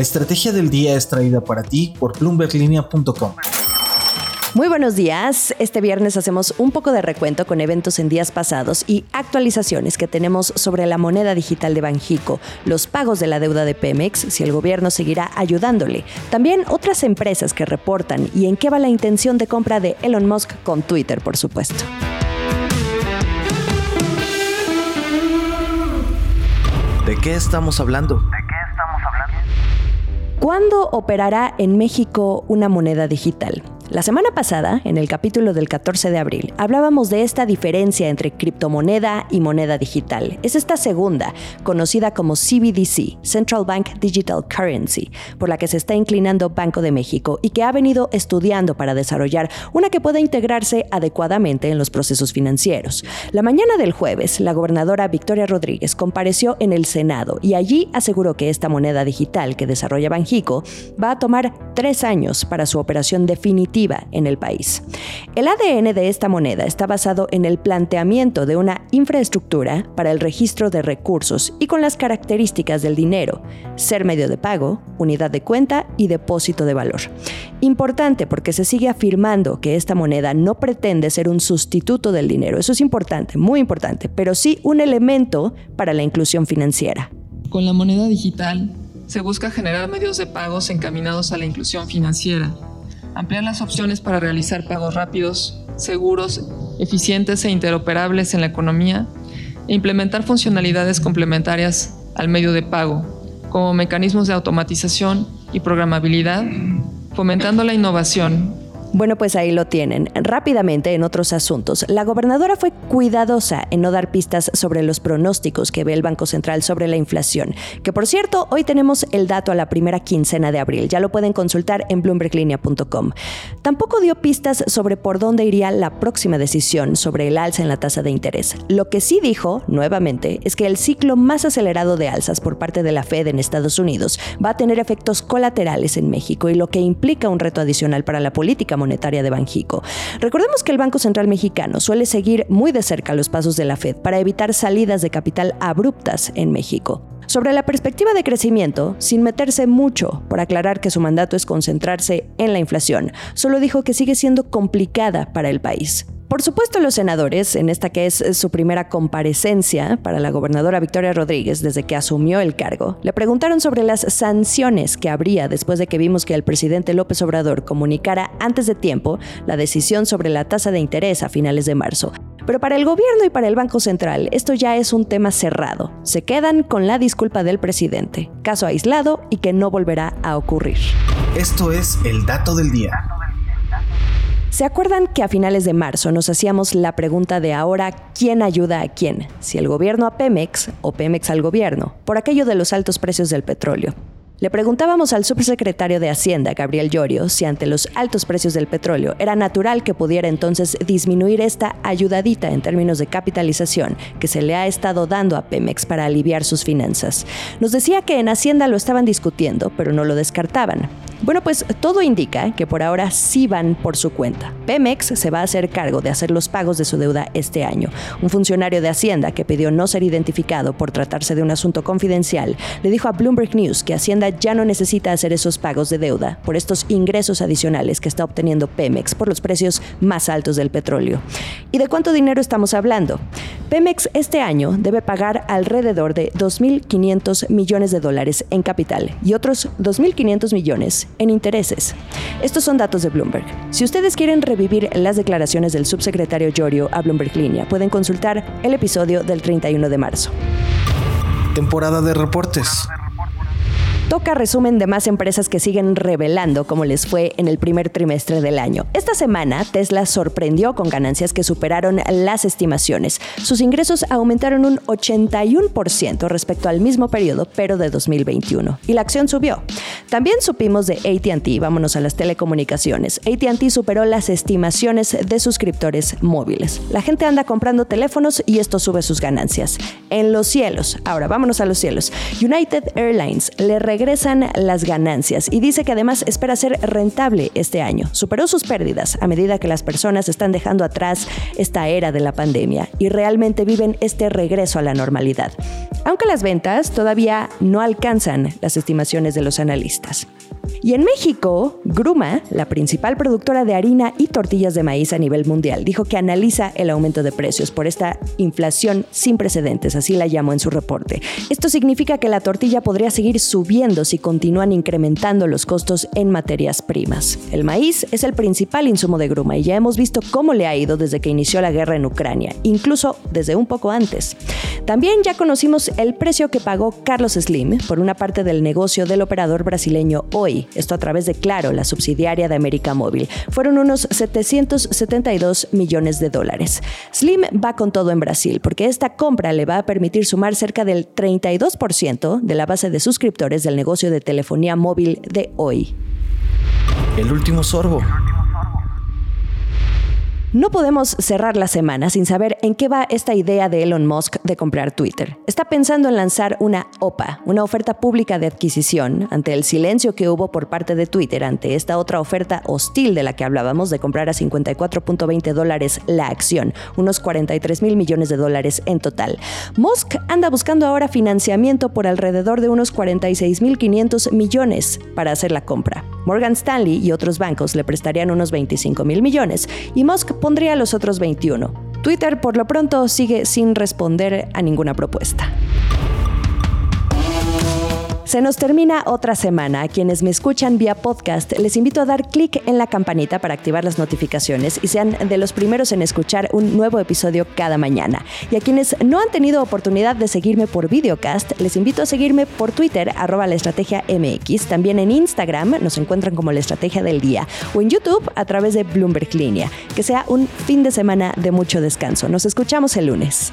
La estrategia del día es traída para ti por bloomberglinea.com. Muy buenos días. Este viernes hacemos un poco de recuento con eventos en días pasados y actualizaciones que tenemos sobre la moneda digital de Banjico, los pagos de la deuda de Pemex, si el gobierno seguirá ayudándole. También otras empresas que reportan y en qué va la intención de compra de Elon Musk con Twitter, por supuesto. ¿De qué estamos hablando? ¿Cuándo operará en México una moneda digital? La semana pasada, en el capítulo del 14 de abril, hablábamos de esta diferencia entre criptomoneda y moneda digital. Es esta segunda, conocida como CBDC, Central Bank Digital Currency, por la que se está inclinando Banco de México y que ha venido estudiando para desarrollar una que pueda integrarse adecuadamente en los procesos financieros. La mañana del jueves, la gobernadora Victoria Rodríguez compareció en el Senado y allí aseguró que esta moneda digital que desarrolla Banjico va a tomar tres años para su operación definitiva en el país. El ADN de esta moneda está basado en el planteamiento de una infraestructura para el registro de recursos y con las características del dinero, ser medio de pago, unidad de cuenta y depósito de valor. Importante porque se sigue afirmando que esta moneda no pretende ser un sustituto del dinero. Eso es importante, muy importante, pero sí un elemento para la inclusión financiera. Con la moneda digital se busca generar medios de pagos encaminados a la inclusión financiera ampliar las opciones para realizar pagos rápidos, seguros, eficientes e interoperables en la economía e implementar funcionalidades complementarias al medio de pago, como mecanismos de automatización y programabilidad, fomentando la innovación bueno, pues ahí lo tienen. Rápidamente, en otros asuntos, la gobernadora fue cuidadosa en no dar pistas sobre los pronósticos que ve el Banco Central sobre la inflación, que por cierto, hoy tenemos el dato a la primera quincena de abril. Ya lo pueden consultar en bloomberglinea.com. Tampoco dio pistas sobre por dónde iría la próxima decisión sobre el alza en la tasa de interés. Lo que sí dijo, nuevamente, es que el ciclo más acelerado de alzas por parte de la Fed en Estados Unidos va a tener efectos colaterales en México y lo que implica un reto adicional para la política monetaria de Banjico. Recordemos que el Banco Central Mexicano suele seguir muy de cerca los pasos de la Fed para evitar salidas de capital abruptas en México. Sobre la perspectiva de crecimiento, sin meterse mucho por aclarar que su mandato es concentrarse en la inflación, solo dijo que sigue siendo complicada para el país. Por supuesto, los senadores, en esta que es su primera comparecencia para la gobernadora Victoria Rodríguez desde que asumió el cargo, le preguntaron sobre las sanciones que habría después de que vimos que el presidente López Obrador comunicara antes de tiempo la decisión sobre la tasa de interés a finales de marzo. Pero para el gobierno y para el Banco Central esto ya es un tema cerrado. Se quedan con la disculpa del presidente, caso aislado y que no volverá a ocurrir. Esto es el dato del día. ¿Se acuerdan que a finales de marzo nos hacíamos la pregunta de ahora quién ayuda a quién? Si el gobierno a Pemex o Pemex al gobierno, por aquello de los altos precios del petróleo. Le preguntábamos al subsecretario de Hacienda, Gabriel Llorio, si ante los altos precios del petróleo era natural que pudiera entonces disminuir esta ayudadita en términos de capitalización que se le ha estado dando a Pemex para aliviar sus finanzas. Nos decía que en Hacienda lo estaban discutiendo, pero no lo descartaban. Bueno, pues todo indica que por ahora sí van por su cuenta. Pemex se va a hacer cargo de hacer los pagos de su deuda este año. Un funcionario de Hacienda que pidió no ser identificado por tratarse de un asunto confidencial le dijo a Bloomberg News que Hacienda ya no necesita hacer esos pagos de deuda por estos ingresos adicionales que está obteniendo Pemex por los precios más altos del petróleo. ¿Y de cuánto dinero estamos hablando? Pemex este año debe pagar alrededor de 2.500 millones de dólares en capital y otros 2.500 millones en intereses. Estos son datos de Bloomberg. Si ustedes quieren revivir las declaraciones del subsecretario Llorio a Bloomberg Línea, pueden consultar el episodio del 31 de marzo. Temporada de reportes toca resumen de más empresas que siguen revelando cómo les fue en el primer trimestre del año. Esta semana, Tesla sorprendió con ganancias que superaron las estimaciones. Sus ingresos aumentaron un 81% respecto al mismo periodo, pero de 2021. Y la acción subió. También supimos de ATT, vámonos a las telecomunicaciones. ATT superó las estimaciones de suscriptores móviles. La gente anda comprando teléfonos y esto sube sus ganancias. En los cielos, ahora vámonos a los cielos. United Airlines le regresan las ganancias y dice que además espera ser rentable este año. Superó sus pérdidas a medida que las personas están dejando atrás esta era de la pandemia y realmente viven este regreso a la normalidad. Aunque las ventas todavía no alcanzan las estimaciones de los analistas. Y en México, Gruma, la principal productora de harina y tortillas de maíz a nivel mundial, dijo que analiza el aumento de precios por esta inflación sin precedentes, así la llamó en su reporte. Esto significa que la tortilla podría seguir subiendo si continúan incrementando los costos en materias primas. El maíz es el principal insumo de Gruma y ya hemos visto cómo le ha ido desde que inició la guerra en Ucrania, incluso desde un poco antes. También ya conocimos el precio que pagó Carlos Slim por una parte del negocio del operador brasileño Hoy, esto a través de Claro, la subsidiaria de América Móvil. Fueron unos 772 millones de dólares. Slim va con todo en Brasil porque esta compra le va a permitir sumar cerca del 32% de la base de suscriptores del negocio de telefonía móvil de Hoy. El último sorbo. No podemos cerrar la semana sin saber en qué va esta idea de Elon Musk de comprar Twitter. Está pensando en lanzar una OPA, una oferta pública de adquisición, ante el silencio que hubo por parte de Twitter ante esta otra oferta hostil de la que hablábamos de comprar a 54.20 dólares la acción, unos 43 mil millones de dólares en total. Musk anda buscando ahora financiamiento por alrededor de unos 46.500 millones para hacer la compra. Morgan Stanley y otros bancos le prestarían unos 25 mil millones y Musk pondría los otros 21. Twitter por lo pronto sigue sin responder a ninguna propuesta. Se nos termina otra semana. A quienes me escuchan vía podcast, les invito a dar clic en la campanita para activar las notificaciones y sean de los primeros en escuchar un nuevo episodio cada mañana. Y a quienes no han tenido oportunidad de seguirme por videocast, les invito a seguirme por Twitter, arroba la estrategia MX. También en Instagram nos encuentran como la estrategia del día o en YouTube a través de Bloomberg Línea. Que sea un fin de semana de mucho descanso. Nos escuchamos el lunes.